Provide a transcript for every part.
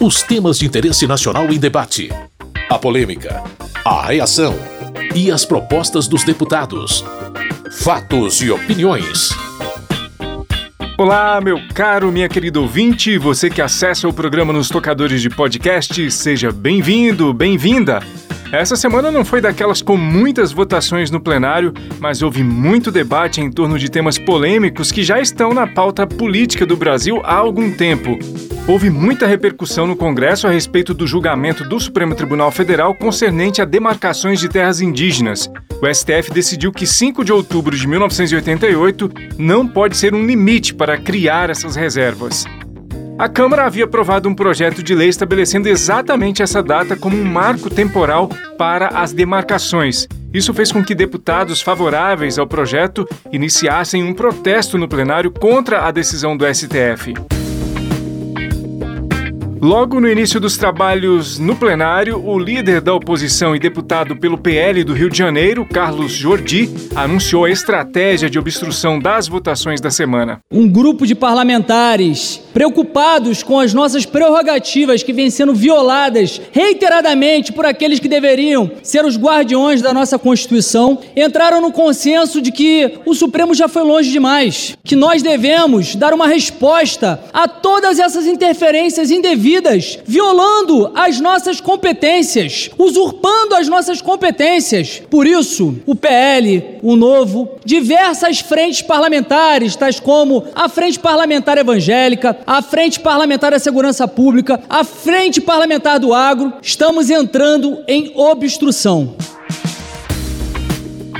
Os temas de interesse nacional em debate. A polêmica. A reação. E as propostas dos deputados. Fatos e opiniões. Olá, meu caro, minha querida ouvinte, você que acessa o programa nos tocadores de podcast, seja bem-vindo, bem-vinda. Essa semana não foi daquelas com muitas votações no plenário, mas houve muito debate em torno de temas polêmicos que já estão na pauta política do Brasil há algum tempo. Houve muita repercussão no Congresso a respeito do julgamento do Supremo Tribunal Federal concernente a demarcações de terras indígenas. O STF decidiu que 5 de outubro de 1988 não pode ser um limite para criar essas reservas. A Câmara havia aprovado um projeto de lei estabelecendo exatamente essa data como um marco temporal para as demarcações. Isso fez com que deputados favoráveis ao projeto iniciassem um protesto no plenário contra a decisão do STF. Logo no início dos trabalhos no plenário, o líder da oposição e deputado pelo PL do Rio de Janeiro, Carlos Jordi, anunciou a estratégia de obstrução das votações da semana. Um grupo de parlamentares preocupados com as nossas prerrogativas que vêm sendo violadas reiteradamente por aqueles que deveriam ser os guardiões da nossa Constituição, entraram no consenso de que o Supremo já foi longe demais, que nós devemos dar uma resposta a todas essas interferências indevidas vidas, violando as nossas competências, usurpando as nossas competências. Por isso, o PL, o Novo, diversas frentes parlamentares, tais como a Frente Parlamentar Evangélica, a Frente Parlamentar da Segurança Pública, a Frente Parlamentar do Agro, estamos entrando em obstrução.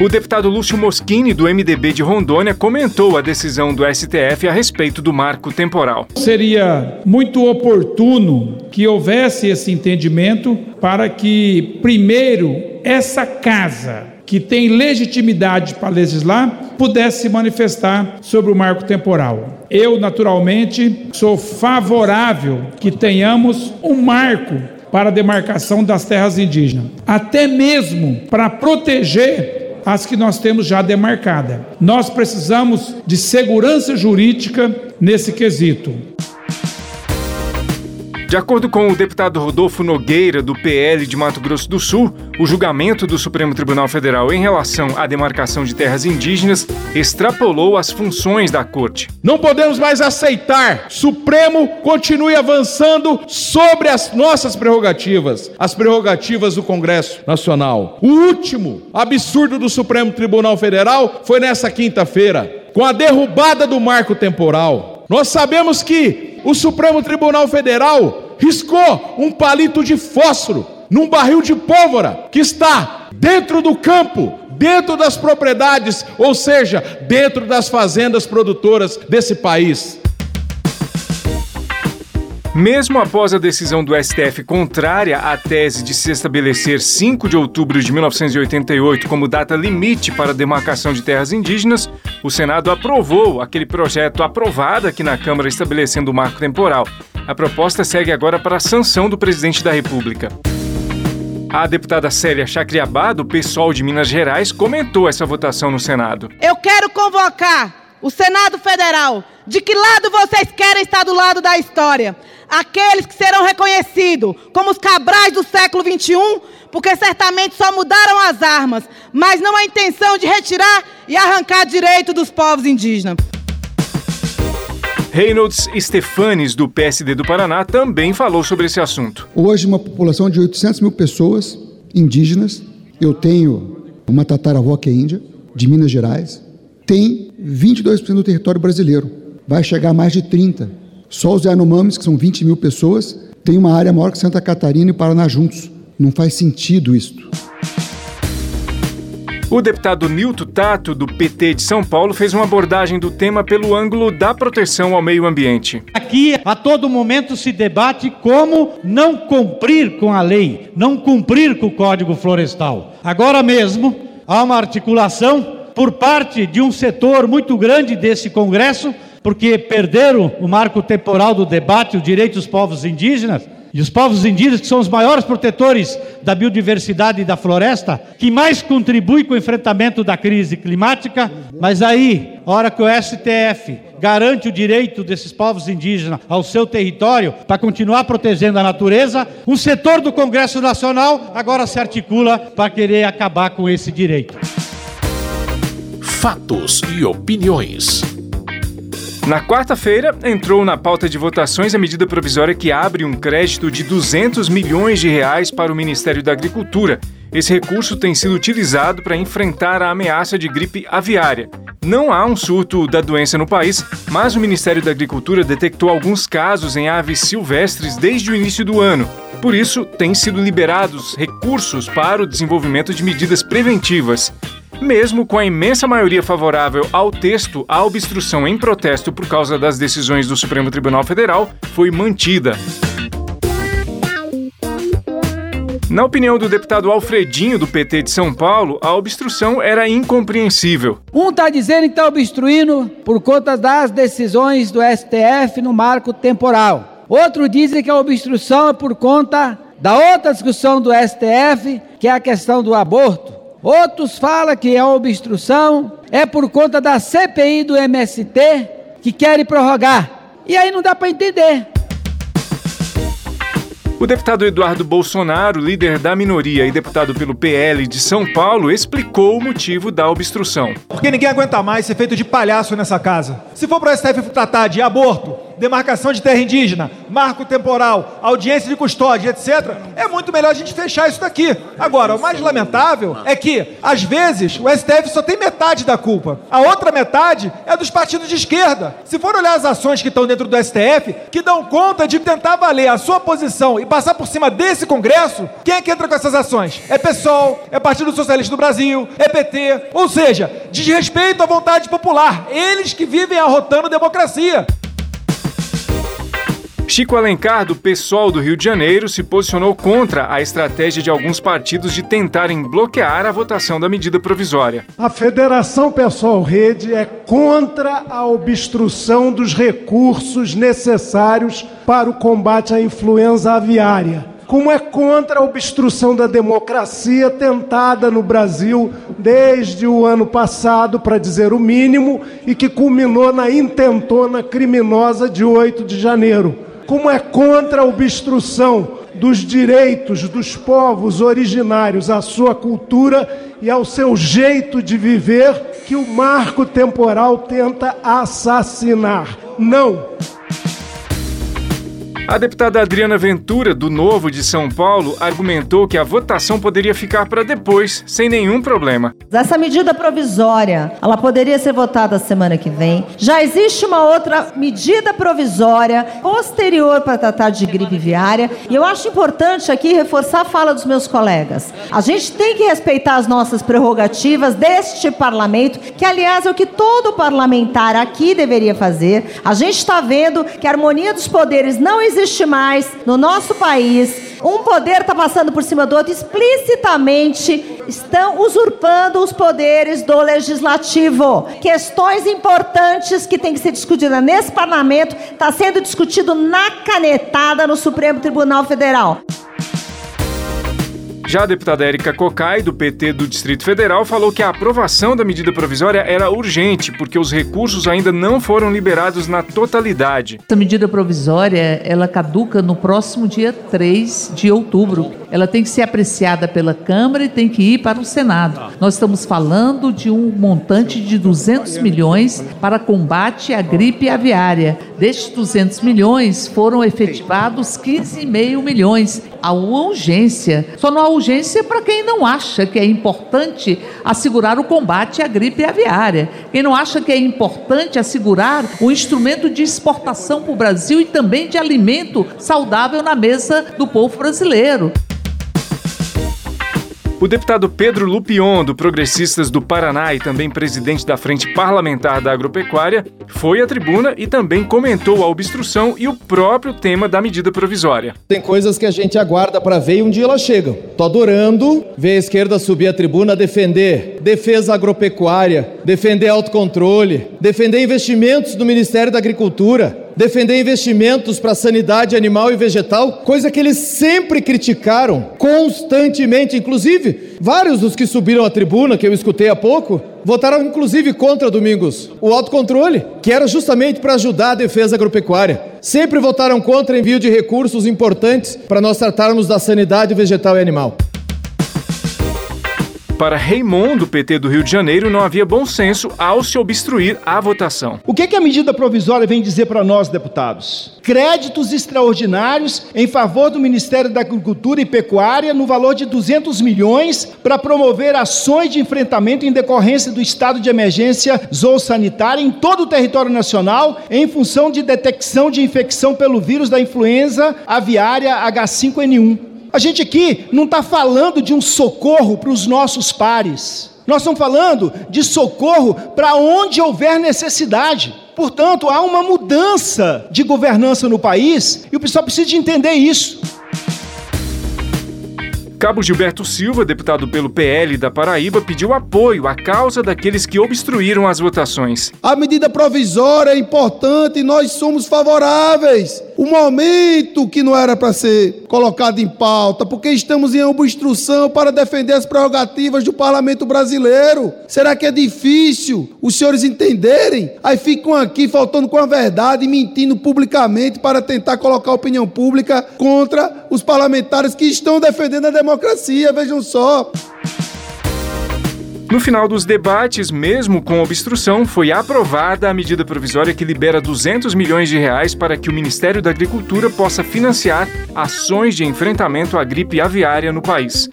O deputado Lúcio Moschini, do MDB de Rondônia, comentou a decisão do STF a respeito do marco temporal. Seria muito oportuno que houvesse esse entendimento para que, primeiro, essa casa que tem legitimidade para legislar, pudesse se manifestar sobre o marco temporal. Eu, naturalmente, sou favorável que tenhamos um marco para a demarcação das terras indígenas, até mesmo para proteger as que nós temos já demarcada. Nós precisamos de segurança jurídica nesse quesito. De acordo com o deputado Rodolfo Nogueira, do PL de Mato Grosso do Sul, o julgamento do Supremo Tribunal Federal em relação à demarcação de terras indígenas extrapolou as funções da Corte. Não podemos mais aceitar Supremo continue avançando sobre as nossas prerrogativas, as prerrogativas do Congresso Nacional. O último absurdo do Supremo Tribunal Federal foi nessa quinta-feira, com a derrubada do marco temporal. Nós sabemos que o Supremo Tribunal Federal riscou um palito de fósforo num barril de pólvora que está dentro do campo, dentro das propriedades, ou seja, dentro das fazendas produtoras desse país. Mesmo após a decisão do STF contrária à tese de se estabelecer 5 de outubro de 1988 como data limite para a demarcação de terras indígenas, o Senado aprovou aquele projeto aprovado aqui na Câmara estabelecendo o marco temporal. A proposta segue agora para a sanção do presidente da República. A deputada Célia Chacriabá, do PSOL de Minas Gerais, comentou essa votação no Senado. Eu quero convocar o Senado Federal. De que lado vocês querem estar do lado da história? Aqueles que serão reconhecidos como os cabrais do século 21, porque certamente só mudaram as armas, mas não a intenção de retirar e arrancar direito dos povos indígenas. Reynolds Stefanes, do PSD do Paraná, também falou sobre esse assunto. Hoje, uma população de 800 mil pessoas indígenas, eu tenho uma tataravó que é índia, de Minas Gerais, tem 22% do território brasileiro. Vai chegar a mais de 30%. Só os Yanomamis, que são 20 mil pessoas, tem uma área maior que Santa Catarina e Paraná juntos. Não faz sentido isto. O deputado Nilton Tato, do PT de São Paulo, fez uma abordagem do tema pelo ângulo da proteção ao meio ambiente. Aqui, a todo momento, se debate como não cumprir com a lei, não cumprir com o Código Florestal. Agora mesmo, há uma articulação por parte de um setor muito grande desse Congresso, porque perderam o marco temporal do debate, o direito dos povos indígenas, E os povos indígenas, que são os maiores protetores da biodiversidade e da floresta, que mais contribuem com o enfrentamento da crise climática, mas aí, a hora que o STF garante o direito desses povos indígenas ao seu território para continuar protegendo a natureza, um setor do Congresso Nacional agora se articula para querer acabar com esse direito. Fatos e opiniões. Na quarta-feira, entrou na pauta de votações a medida provisória que abre um crédito de 200 milhões de reais para o Ministério da Agricultura. Esse recurso tem sido utilizado para enfrentar a ameaça de gripe aviária. Não há um surto da doença no país, mas o Ministério da Agricultura detectou alguns casos em aves silvestres desde o início do ano. Por isso, têm sido liberados recursos para o desenvolvimento de medidas preventivas. Mesmo com a imensa maioria favorável ao texto, a obstrução em protesto por causa das decisões do Supremo Tribunal Federal foi mantida. Na opinião do deputado Alfredinho, do PT de São Paulo, a obstrução era incompreensível. Um está dizendo que está obstruindo por conta das decisões do STF no marco temporal. Outro diz que a obstrução é por conta da outra discussão do STF, que é a questão do aborto. Outros falam que a obstrução é por conta da CPI do MST que querem prorrogar. E aí não dá para entender. O deputado Eduardo Bolsonaro, líder da minoria e deputado pelo PL de São Paulo, explicou o motivo da obstrução. Porque ninguém aguenta mais ser feito de palhaço nessa casa. Se for para o STF tratar de aborto, demarcação de terra indígena, marco temporal, audiência de custódia, etc., é muito melhor a gente fechar isso daqui. Agora, o mais lamentável é que, às vezes, o STF só tem metade da culpa. A outra metade é dos partidos de esquerda. Se for olhar as ações que estão dentro do STF, que dão conta de tentar valer a sua posição e passar por cima desse Congresso, quem é que entra com essas ações? É PSOL, é Partido Socialista do Brasil, é PT, ou seja, desrespeito à vontade popular. Eles que vivem arrotando democracia. Chico Alencar, do PSOL do Rio de Janeiro, se posicionou contra a estratégia de alguns partidos de tentarem bloquear a votação da medida provisória. A Federação PSOL Rede é contra a obstrução dos recursos necessários para o combate à influenza aviária como é contra a obstrução da democracia tentada no Brasil desde o ano passado, para dizer o mínimo, e que culminou na intentona criminosa de 8 de janeiro como é contra a obstrução dos direitos dos povos originários à sua cultura e ao seu jeito de viver que o marco temporal tenta assassinar. Não! A deputada Adriana Ventura, do Novo de São Paulo, argumentou que a votação poderia ficar para depois, sem nenhum problema. Essa medida provisória, ela poderia ser votada semana que vem. Já existe uma outra medida provisória posterior para tratar de gripe viária, e eu acho importante aqui reforçar a fala dos meus colegas. A gente tem que respeitar as nossas prerrogativas deste parlamento, que aliás é o que todo parlamentar aqui deveria fazer. A gente está vendo que a harmonia dos poderes não existe existe mais no nosso país. Um poder está passando por cima do outro, explicitamente estão usurpando os poderes do legislativo. Questões importantes que têm que ser discutidas nesse parlamento está sendo discutido na canetada no Supremo Tribunal Federal. Já a deputada Érica Cocai, do PT do Distrito Federal, falou que a aprovação da medida provisória era urgente, porque os recursos ainda não foram liberados na totalidade. Essa medida provisória, ela caduca no próximo dia 3 de outubro. Ela tem que ser apreciada pela Câmara e tem que ir para o Senado. Nós estamos falando de um montante de 200 milhões para combate à gripe aviária. Destes 200 milhões, foram efetivados 15,5 milhões. Há uma urgência. Só não há urgência para quem não acha que é importante assegurar o combate à gripe aviária. Quem não acha que é importante assegurar o instrumento de exportação para o Brasil e também de alimento saudável na mesa do povo brasileiro. O deputado Pedro Lupion, do Progressistas do Paraná e também presidente da Frente Parlamentar da Agropecuária, foi à tribuna e também comentou a obstrução e o próprio tema da medida provisória. Tem coisas que a gente aguarda para ver e um dia elas chegam. Tô adorando ver a esquerda subir à tribuna defender defesa agropecuária, defender autocontrole, defender investimentos do Ministério da Agricultura defender investimentos para sanidade animal e vegetal, coisa que eles sempre criticaram constantemente. Inclusive, vários dos que subiram à tribuna, que eu escutei há pouco, votaram inclusive contra, Domingos, o autocontrole, que era justamente para ajudar a defesa agropecuária. Sempre votaram contra envio de recursos importantes para nós tratarmos da sanidade vegetal e animal. Para Raymond, do PT do Rio de Janeiro, não havia bom senso ao se obstruir a votação. O que, que a medida provisória vem dizer para nós, deputados? Créditos extraordinários em favor do Ministério da Agricultura e Pecuária no valor de 200 milhões para promover ações de enfrentamento em decorrência do estado de emergência zoossanitária em todo o território nacional em função de detecção de infecção pelo vírus da influenza aviária H5N1. A gente aqui não está falando de um socorro para os nossos pares. Nós estamos falando de socorro para onde houver necessidade. Portanto, há uma mudança de governança no país e o pessoal precisa de entender isso. Cabo Gilberto Silva, deputado pelo PL da Paraíba, pediu apoio à causa daqueles que obstruíram as votações. A medida provisória é importante e nós somos favoráveis. O momento que não era para ser colocado em pauta, porque estamos em obstrução para defender as prerrogativas do parlamento brasileiro. Será que é difícil os senhores entenderem? Aí ficam aqui faltando com a verdade mentindo publicamente para tentar colocar a opinião pública contra os parlamentares que estão defendendo a democracia, vejam só. No final dos debates, mesmo com obstrução, foi aprovada a medida provisória que libera 200 milhões de reais para que o Ministério da Agricultura possa financiar ações de enfrentamento à gripe aviária no país.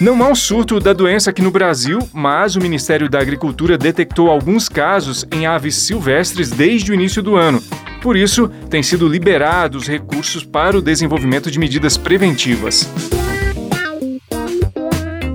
Não há um surto da doença aqui no Brasil, mas o Ministério da Agricultura detectou alguns casos em aves silvestres desde o início do ano. Por isso, têm sido liberados recursos para o desenvolvimento de medidas preventivas.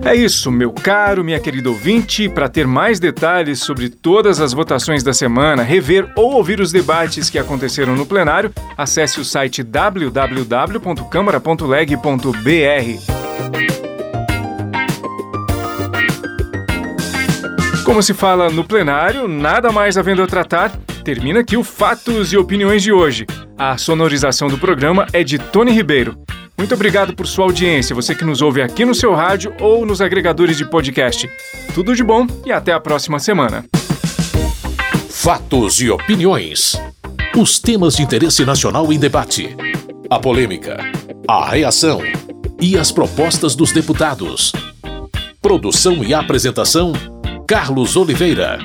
É isso, meu caro, minha querida ouvinte. Para ter mais detalhes sobre todas as votações da semana, rever ou ouvir os debates que aconteceram no plenário, acesse o site www.câmara.leg.br. Como se fala no plenário, nada mais havendo a tratar, termina aqui o Fatos e Opiniões de hoje. A sonorização do programa é de Tony Ribeiro. Muito obrigado por sua audiência, você que nos ouve aqui no seu rádio ou nos agregadores de podcast. Tudo de bom e até a próxima semana. Fatos e opiniões. Os temas de interesse nacional em debate. A polêmica, a reação e as propostas dos deputados. Produção e apresentação: Carlos Oliveira.